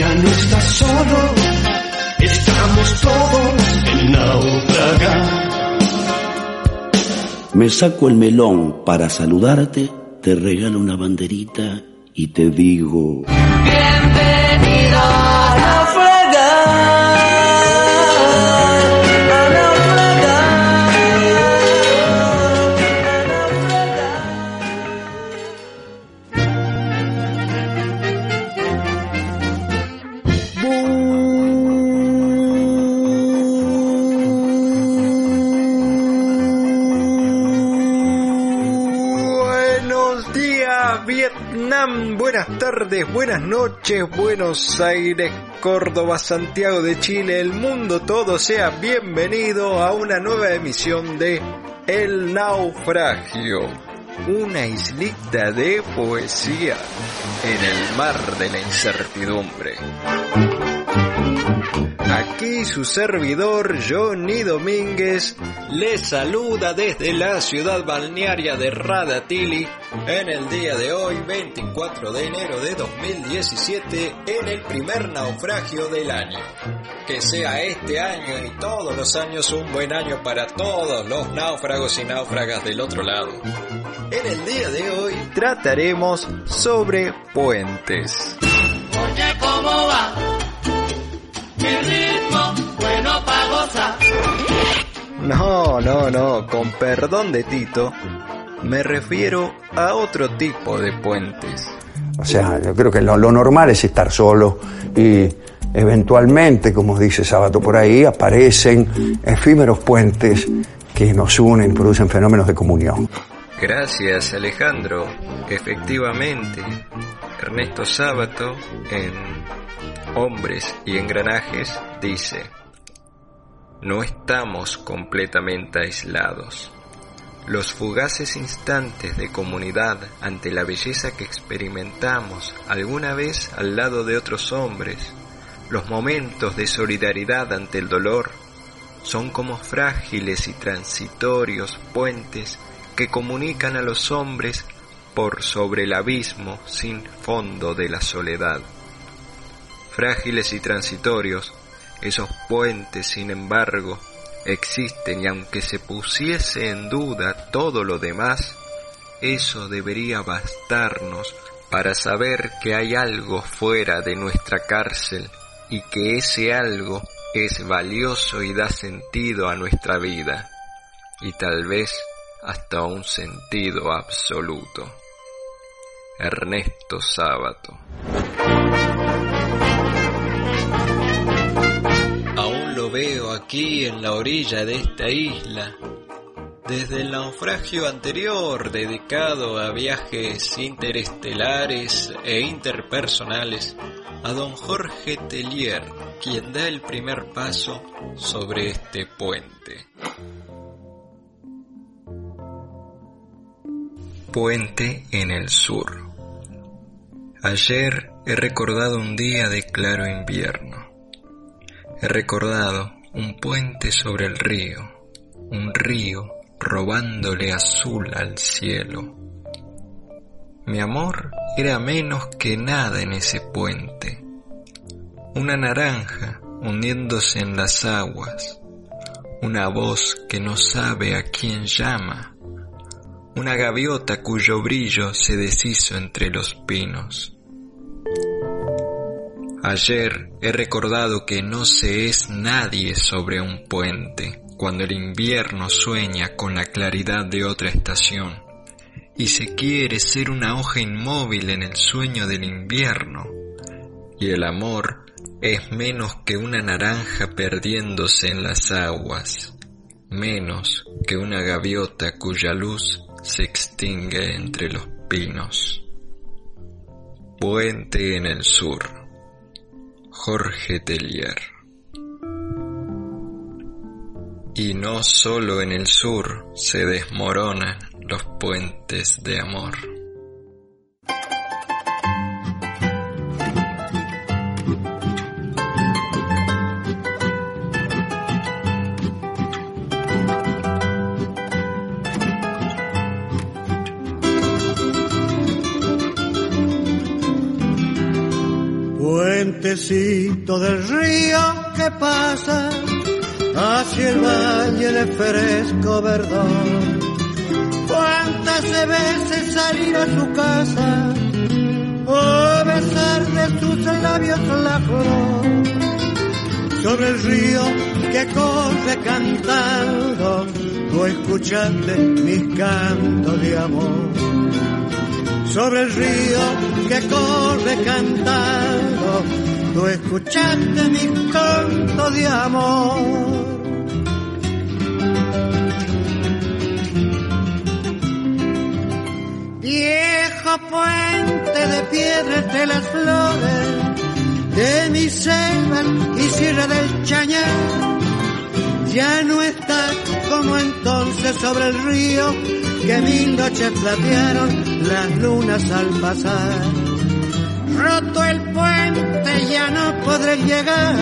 Ya no estás solo, estamos todos en naufragar. Me saco el melón para saludarte, te regalo una banderita y te digo... Bienvenido. Buenas tardes, buenas noches, Buenos Aires, Córdoba, Santiago de Chile, el mundo todo sea bienvenido a una nueva emisión de El Naufragio, una islita de poesía en el mar de la incertidumbre. Aquí su servidor Johnny Domínguez le saluda desde la ciudad balnearia de Radatili en el día de hoy, 24 de enero de 2017, en el primer naufragio del año. Que sea este año y todos los años un buen año para todos los náufragos y náufragas del otro lado. En el día de hoy trataremos sobre puentes. Oye, ¿cómo va? No, no, no, con perdón de Tito, me refiero a otro tipo de puentes. O sea, yo creo que lo, lo normal es estar solo y eventualmente, como dice Sábato por ahí, aparecen efímeros puentes que nos unen, producen fenómenos de comunión. Gracias Alejandro. Efectivamente, Ernesto Sábato en Hombres y Engranajes dice, no estamos completamente aislados. Los fugaces instantes de comunidad ante la belleza que experimentamos alguna vez al lado de otros hombres, los momentos de solidaridad ante el dolor, son como frágiles y transitorios puentes que comunican a los hombres por sobre el abismo sin fondo de la soledad. Frágiles y transitorios, esos puentes, sin embargo, existen y aunque se pusiese en duda todo lo demás, eso debería bastarnos para saber que hay algo fuera de nuestra cárcel y que ese algo es valioso y da sentido a nuestra vida y tal vez hasta un sentido absoluto. Ernesto Sábato. Aquí en la orilla de esta isla, desde el naufragio anterior dedicado a viajes interestelares e interpersonales, a don Jorge Tellier, quien da el primer paso sobre este puente. Puente en el sur. Ayer he recordado un día de claro invierno. He recordado un puente sobre el río, un río robándole azul al cielo. Mi amor era menos que nada en ese puente. Una naranja hundiéndose en las aguas, una voz que no sabe a quién llama, una gaviota cuyo brillo se deshizo entre los pinos. Ayer he recordado que no se es nadie sobre un puente cuando el invierno sueña con la claridad de otra estación y se quiere ser una hoja inmóvil en el sueño del invierno y el amor es menos que una naranja perdiéndose en las aguas, menos que una gaviota cuya luz se extingue entre los pinos. Puente en el sur. Jorge Tellier. Y no solo en el sur se desmoronan los puentes de amor. Puentecito del río que pasa hacia el valle de fresco verdón. Cuántas veces salir a su casa o besar de sus labios la flor sobre el río que corre cantando, tú escuchaste mis cantos de amor. Sobre el río que corre cantando, tú escuchaste mis cantos de amor. Viejo puente de piedras de las flores, de mi selva y sierra del Chañar. Ya no está como entonces sobre el río que mil noches platearon las lunas al pasar. Roto el puente ya no podré llegar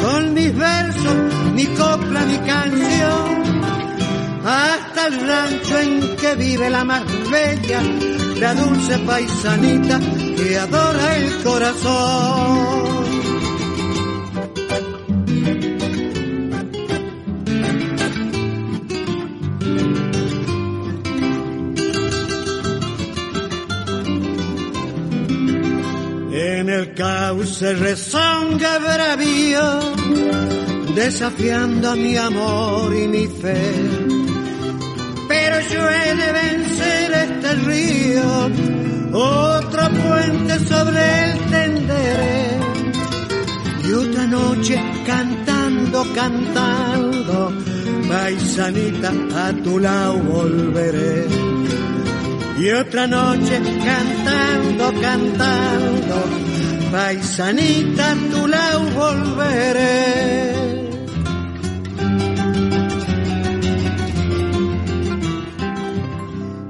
con mis versos, mi copla, mi canción hasta el rancho en que vive la más bella, la dulce paisanita que adora el corazón. Cauce rezonga bravío, desafiando a mi amor y mi fe. Pero yo he de vencer este río, otro puente sobre el tenderé. Y otra noche cantando, cantando, paisanita a tu lado volveré. Y otra noche cantando, cantando, paisanita a tu volveré.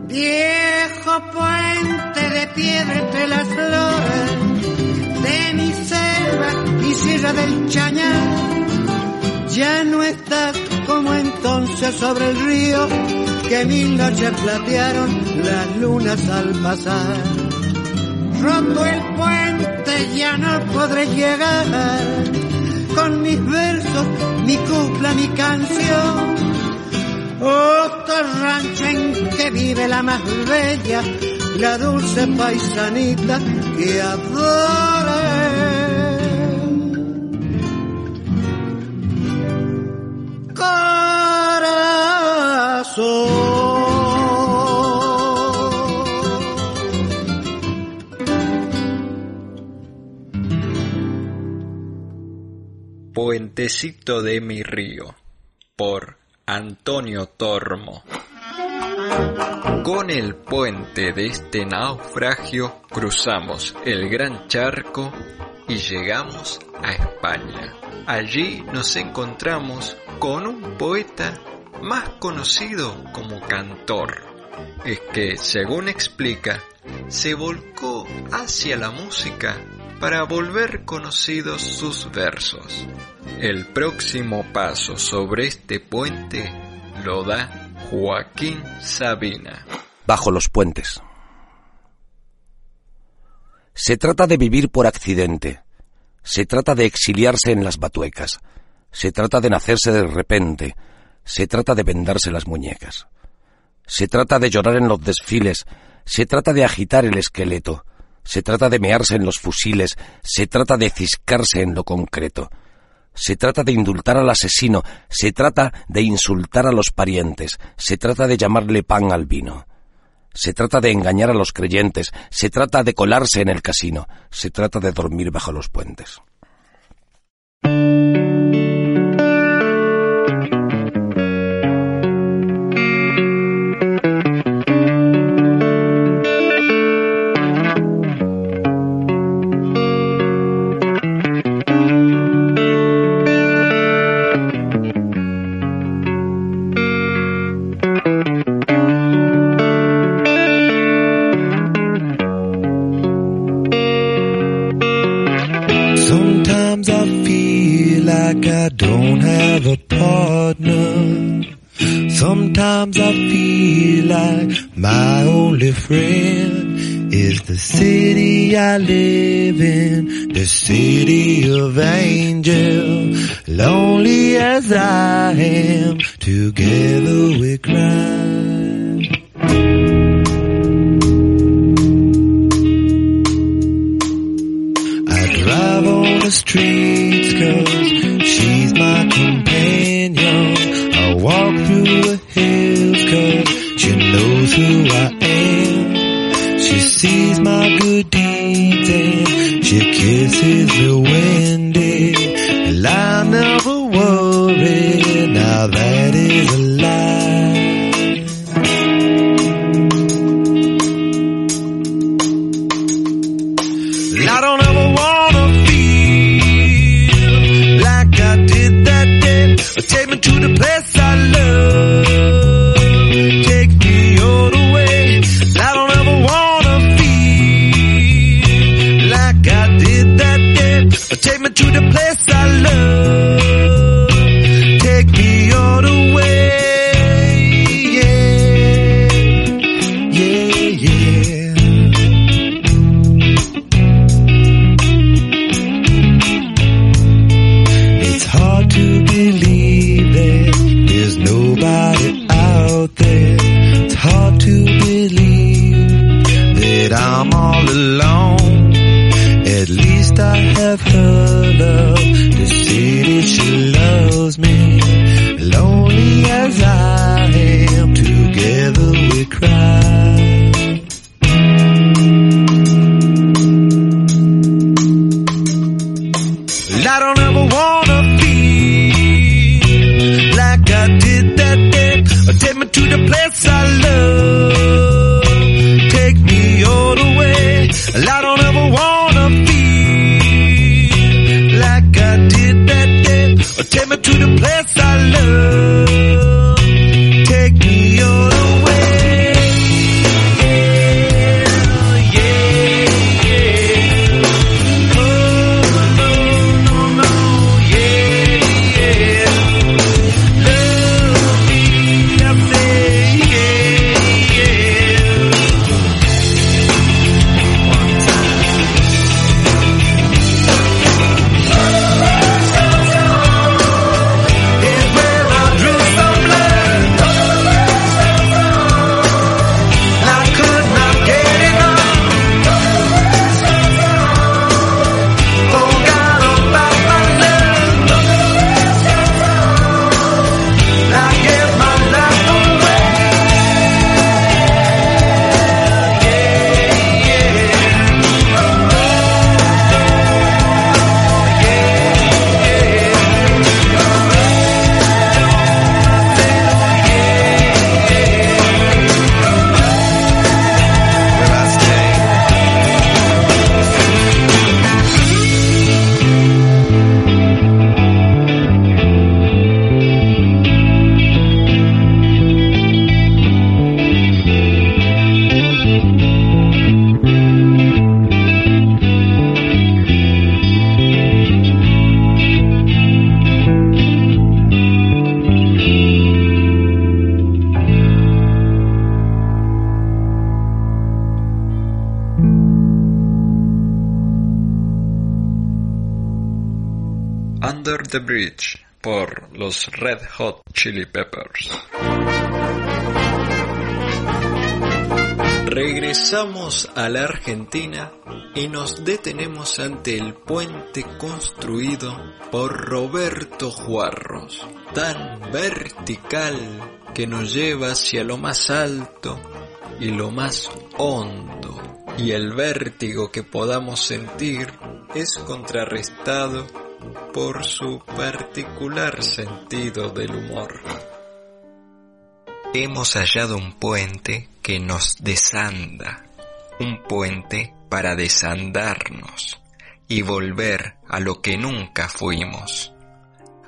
Viejo puente de piedra entre las flores de mi selva y sierra del Chañar, ya no estás como entonces sobre el río que mil noches platearon las lunas al pasar. Roto el puente ya no podré llegar. Con mis versos, mi cupla, mi canción. Otro rancho en que vive la más bella, la dulce paisanita que adore. Puentecito de mi río, por Antonio Tormo. Con el puente de este naufragio cruzamos el gran charco y llegamos a España. Allí nos encontramos con un poeta más conocido como cantor. Es que, según explica, se volcó hacia la música para volver conocidos sus versos. El próximo paso sobre este puente lo da Joaquín Sabina. Bajo los puentes. Se trata de vivir por accidente. Se trata de exiliarse en las batuecas. Se trata de nacerse de repente. Se trata de vendarse las muñecas. Se trata de llorar en los desfiles. Se trata de agitar el esqueleto. Se trata de mearse en los fusiles. Se trata de ciscarse en lo concreto. Se trata de indultar al asesino, se trata de insultar a los parientes, se trata de llamarle pan al vino. Se trata de engañar a los creyentes, se trata de colarse en el casino, se trata de dormir bajo los puentes. Under the Bridge por los Red Hot Chili Peppers. Regresamos a la Argentina y nos detenemos ante el puente construido por Roberto Juarros, tan vertical que nos lleva hacia lo más alto y lo más hondo, y el vértigo que podamos sentir es contrarrestado por su particular sentido del humor. Hemos hallado un puente que nos desanda, un puente para desandarnos y volver a lo que nunca fuimos,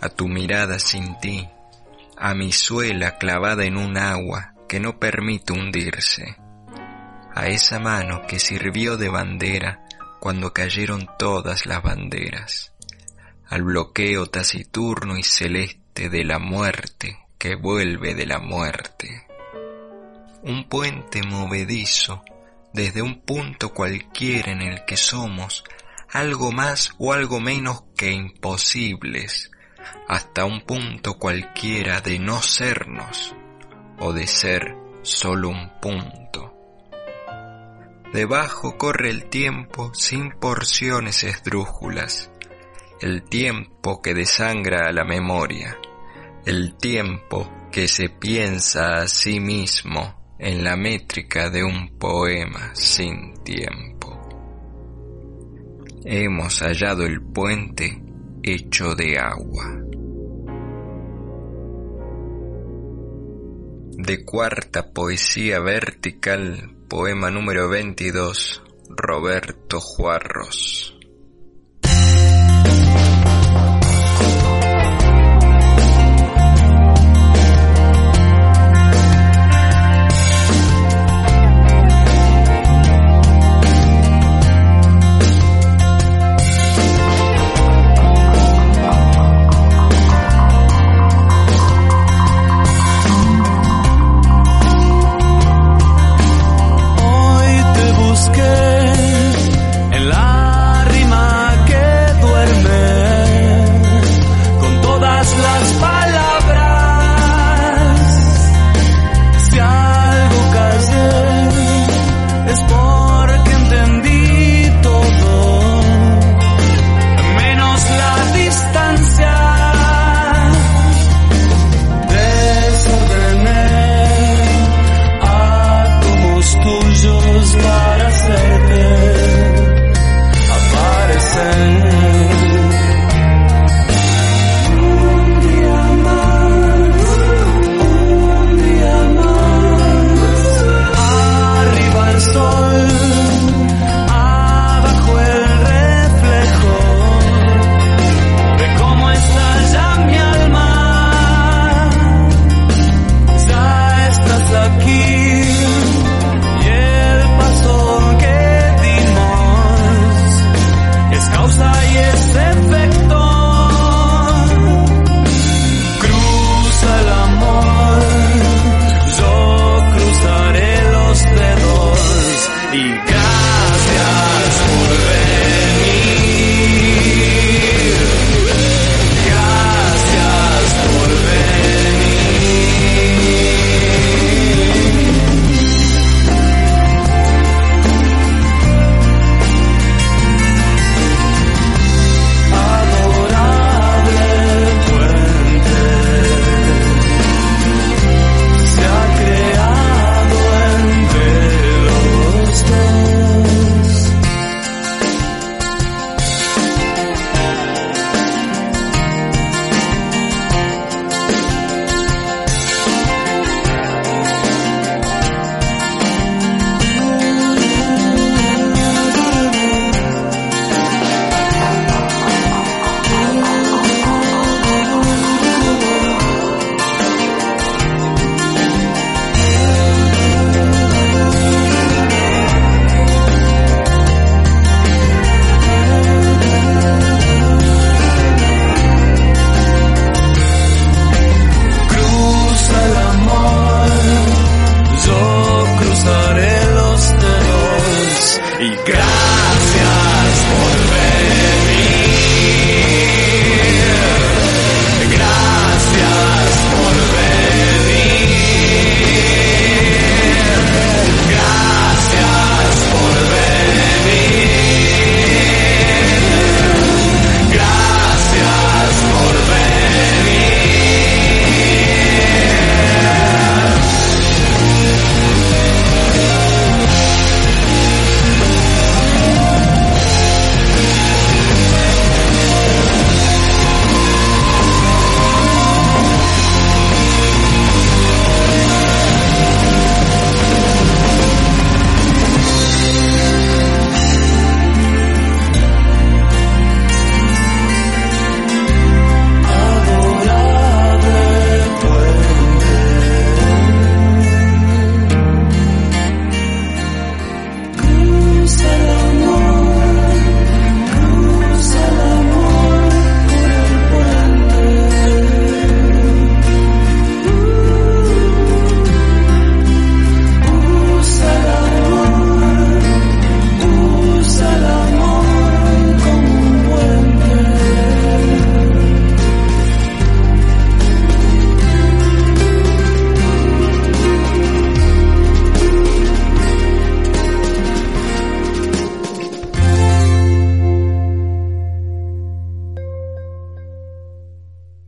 a tu mirada sin ti, a mi suela clavada en un agua que no permite hundirse, a esa mano que sirvió de bandera cuando cayeron todas las banderas al bloqueo taciturno y celeste de la muerte que vuelve de la muerte. Un puente movedizo desde un punto cualquiera en el que somos algo más o algo menos que imposibles, hasta un punto cualquiera de no sernos o de ser solo un punto. Debajo corre el tiempo sin porciones esdrújulas, el tiempo que desangra a la memoria, el tiempo que se piensa a sí mismo en la métrica de un poema sin tiempo. Hemos hallado el puente hecho de agua. De cuarta poesía vertical, poema número 22, Roberto Juarros.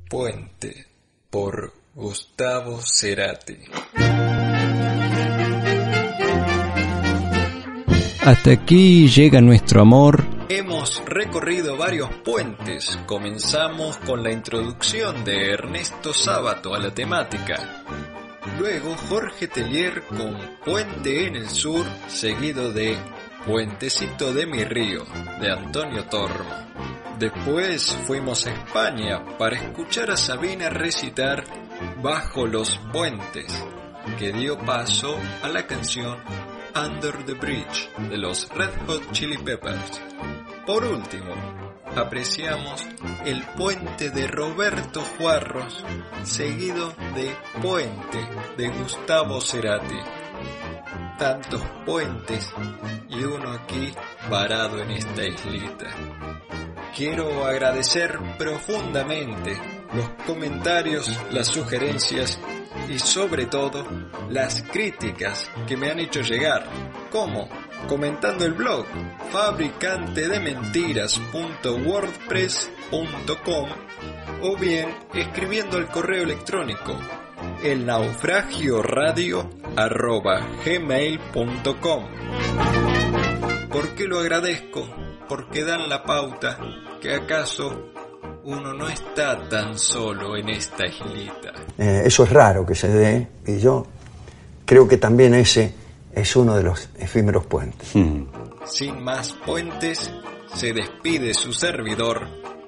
Puente por Gustavo Cerati. Hasta aquí llega nuestro amor. Hemos recorrido varios puentes. Comenzamos con la introducción de Ernesto Sábato a la temática. Luego Jorge Tellier con Puente en el Sur, seguido de Puentecito de mi río, de Antonio Tormo. Después fuimos a España para escuchar a Sabina recitar Bajo los Puentes, que dio paso a la canción Under the Bridge de los Red Hot Chili Peppers. Por último, apreciamos el puente de Roberto Juarros, seguido de Puente de Gustavo Cerati. Tantos puentes y uno aquí varado en esta islita. Quiero agradecer profundamente los comentarios, las sugerencias y sobre todo las críticas que me han hecho llegar. ¿Cómo? Comentando el blog fabricantedementiras.wordpress.com o bien escribiendo al correo electrónico el naufragio radio gmail.com. ¿Por qué lo agradezco? Porque dan la pauta que acaso uno no está tan solo en esta islita. Eh, eso es raro que se dé y yo creo que también ese es uno de los efímeros puentes. Sin más puentes, se despide su servidor,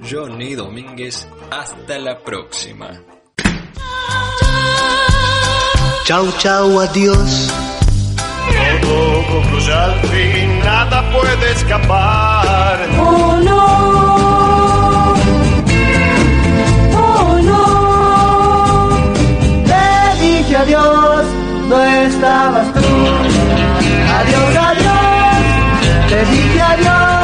Johnny Domínguez. Hasta la próxima. Chau, chau, adiós. Todo concluye al fin, nada puede escapar. Oh no. Oh no. Te dije adiós, no estabas tú. Adiós, adiós. Te dije adiós.